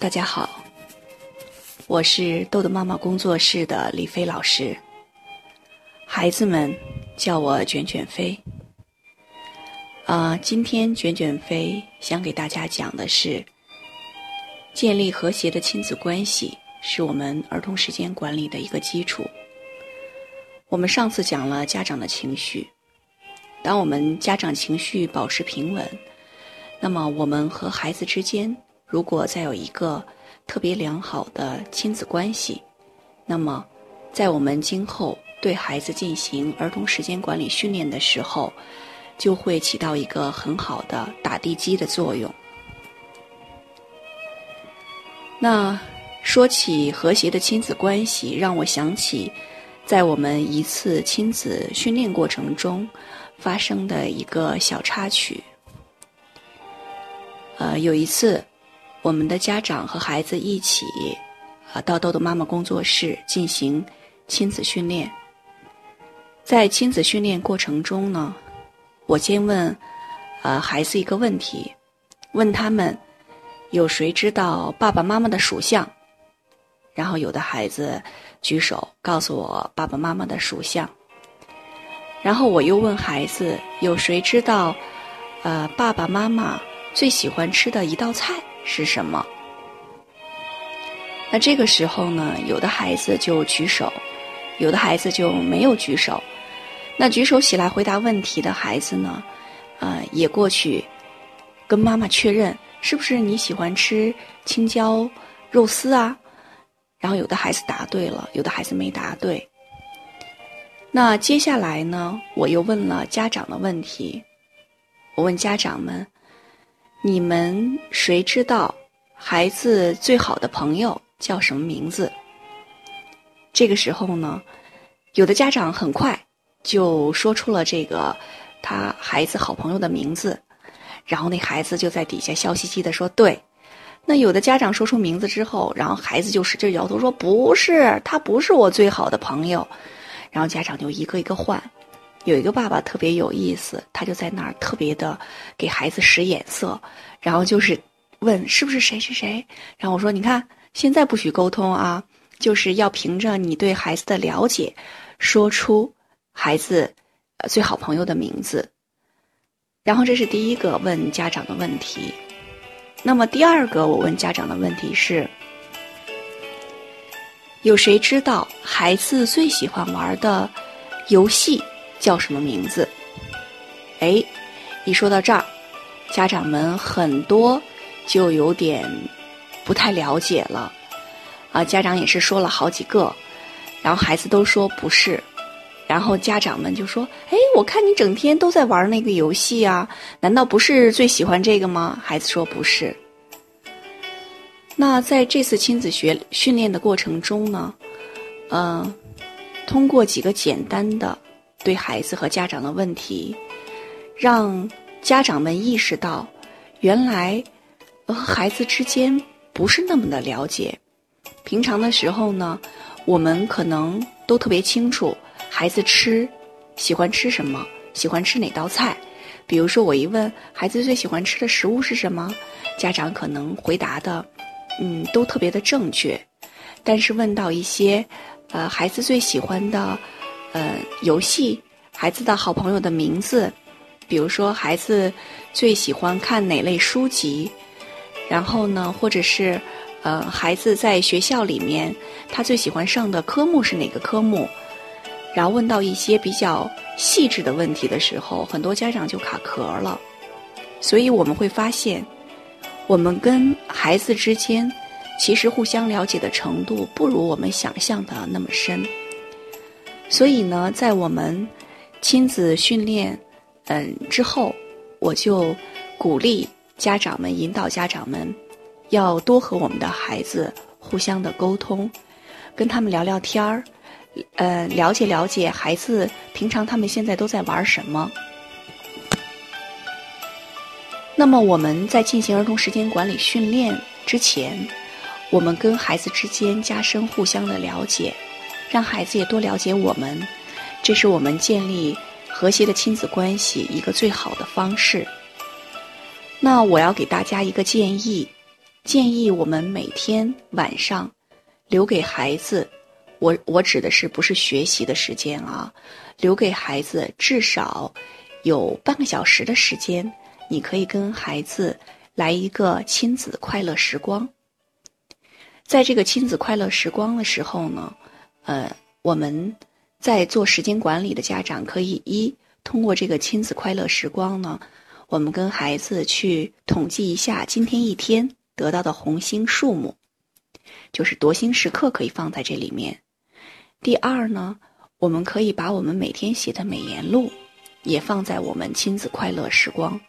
大家好，我是豆豆妈妈工作室的李飞老师。孩子们叫我卷卷飞。啊，今天卷卷飞想给大家讲的是，建立和谐的亲子关系是我们儿童时间管理的一个基础。我们上次讲了家长的情绪，当我们家长情绪保持平稳，那么我们和孩子之间。如果再有一个特别良好的亲子关系，那么在我们今后对孩子进行儿童时间管理训练的时候，就会起到一个很好的打地基的作用。那说起和谐的亲子关系，让我想起在我们一次亲子训练过程中发生的一个小插曲。呃，有一次。我们的家长和孩子一起，啊，到豆豆妈妈工作室进行亲子训练。在亲子训练过程中呢，我先问，呃，孩子一个问题，问他们有谁知道爸爸妈妈的属相？然后有的孩子举手告诉我爸爸妈妈的属相。然后我又问孩子，有谁知道，呃，爸爸妈妈最喜欢吃的一道菜？是什么？那这个时候呢，有的孩子就举手，有的孩子就没有举手。那举手起来回答问题的孩子呢，啊，也过去跟妈妈确认，是不是你喜欢吃青椒肉丝啊？然后有的孩子答对了，有的孩子没答对。那接下来呢，我又问了家长的问题，我问家长们。你们谁知道孩子最好的朋友叫什么名字？这个时候呢，有的家长很快就说出了这个他孩子好朋友的名字，然后那孩子就在底下笑嘻嘻的说：“对。”那有的家长说出名字之后，然后孩子就使劲摇头说：“不是，他不是我最好的朋友。”然后家长就一个一个换。有一个爸爸特别有意思，他就在那儿特别的给孩子使眼色，然后就是问是不是谁谁谁。然后我说：“你看，现在不许沟通啊，就是要凭着你对孩子的了解，说出孩子最好朋友的名字。”然后这是第一个问家长的问题。那么第二个我问家长的问题是：有谁知道孩子最喜欢玩的游戏？叫什么名字？哎，一说到这儿，家长们很多就有点不太了解了。啊，家长也是说了好几个，然后孩子都说不是，然后家长们就说：“哎，我看你整天都在玩那个游戏啊，难道不是最喜欢这个吗？”孩子说不是。那在这次亲子学训练的过程中呢，嗯，通过几个简单的。对孩子和家长的问题，让家长们意识到，原来和孩子之间不是那么的了解。平常的时候呢，我们可能都特别清楚孩子吃喜欢吃什么，喜欢吃哪道菜。比如说，我一问孩子最喜欢吃的食物是什么，家长可能回答的，嗯，都特别的正确。但是问到一些，呃，孩子最喜欢的。呃，游戏，孩子的好朋友的名字，比如说孩子最喜欢看哪类书籍，然后呢，或者是呃，孩子在学校里面他最喜欢上的科目是哪个科目？然后问到一些比较细致的问题的时候，很多家长就卡壳了。所以我们会发现，我们跟孩子之间其实互相了解的程度不如我们想象的那么深。所以呢，在我们亲子训练嗯之后，我就鼓励家长们、引导家长们，要多和我们的孩子互相的沟通，跟他们聊聊天儿，呃，了解了解孩子平常他们现在都在玩什么。那么我们在进行儿童时间管理训练之前，我们跟孩子之间加深互相的了解。让孩子也多了解我们，这是我们建立和谐的亲子关系一个最好的方式。那我要给大家一个建议，建议我们每天晚上留给孩子，我我指的是不是学习的时间啊？留给孩子至少有半个小时的时间，你可以跟孩子来一个亲子快乐时光。在这个亲子快乐时光的时候呢，呃，我们在做时间管理的家长可以一通过这个亲子快乐时光呢，我们跟孩子去统计一下今天一天得到的红星数目，就是夺星时刻可以放在这里面。第二呢，我们可以把我们每天写的美言录也放在我们亲子快乐时光，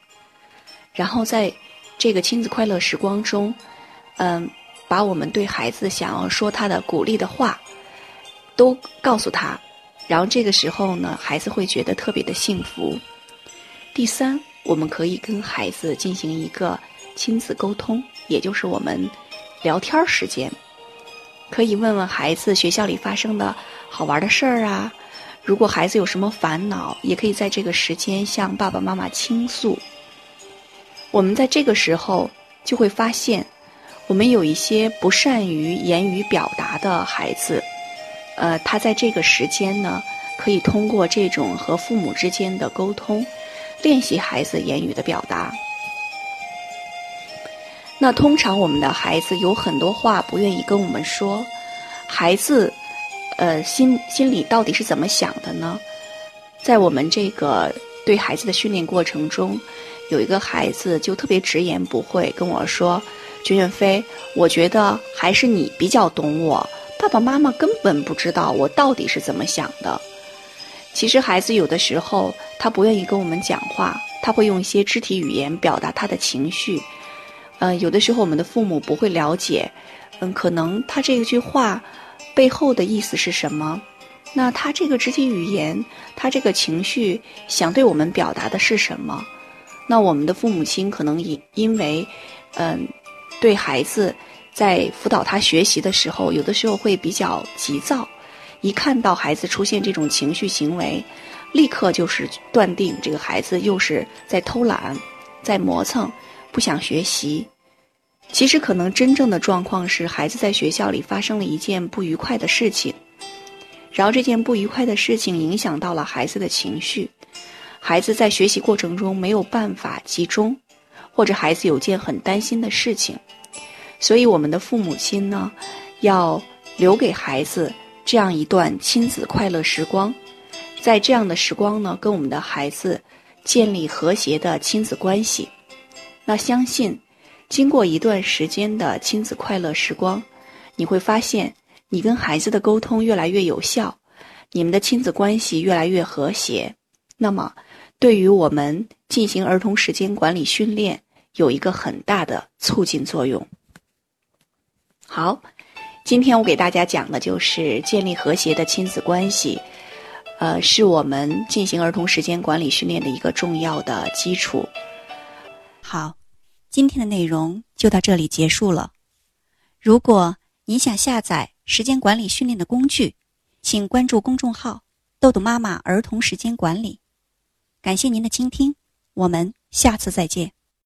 然后在这个亲子快乐时光中，嗯。把我们对孩子想要说他的鼓励的话，都告诉他，然后这个时候呢，孩子会觉得特别的幸福。第三，我们可以跟孩子进行一个亲子沟通，也就是我们聊天时间，可以问问孩子学校里发生的好玩的事儿啊。如果孩子有什么烦恼，也可以在这个时间向爸爸妈妈倾诉。我们在这个时候就会发现。我们有一些不善于言语表达的孩子，呃，他在这个时间呢，可以通过这种和父母之间的沟通，练习孩子言语的表达。那通常我们的孩子有很多话不愿意跟我们说，孩子，呃，心心里到底是怎么想的呢？在我们这个对孩子的训练过程中，有一个孩子就特别直言不讳跟我说。卷卷飞，我觉得还是你比较懂我。爸爸妈妈根本不知道我到底是怎么想的。其实孩子有的时候他不愿意跟我们讲话，他会用一些肢体语言表达他的情绪。嗯，有的时候我们的父母不会了解，嗯，可能他这一句话背后的意思是什么？那他这个肢体语言，他这个情绪想对我们表达的是什么？那我们的父母亲可能因因为，嗯。对孩子，在辅导他学习的时候，有的时候会比较急躁，一看到孩子出现这种情绪行为，立刻就是断定这个孩子又是在偷懒，在磨蹭，不想学习。其实可能真正的状况是，孩子在学校里发生了一件不愉快的事情，然后这件不愉快的事情影响到了孩子的情绪，孩子在学习过程中没有办法集中。或者孩子有件很担心的事情，所以我们的父母亲呢，要留给孩子这样一段亲子快乐时光，在这样的时光呢，跟我们的孩子建立和谐的亲子关系。那相信，经过一段时间的亲子快乐时光，你会发现你跟孩子的沟通越来越有效，你们的亲子关系越来越和谐。那么，对于我们进行儿童时间管理训练有一个很大的促进作用。好，今天我给大家讲的就是建立和谐的亲子关系，呃，是我们进行儿童时间管理训练的一个重要的基础。好，今天的内容就到这里结束了。如果你想下载时间管理训练的工具，请关注公众号“豆豆妈妈儿童时间管理”。感谢您的倾听，我们下次再见。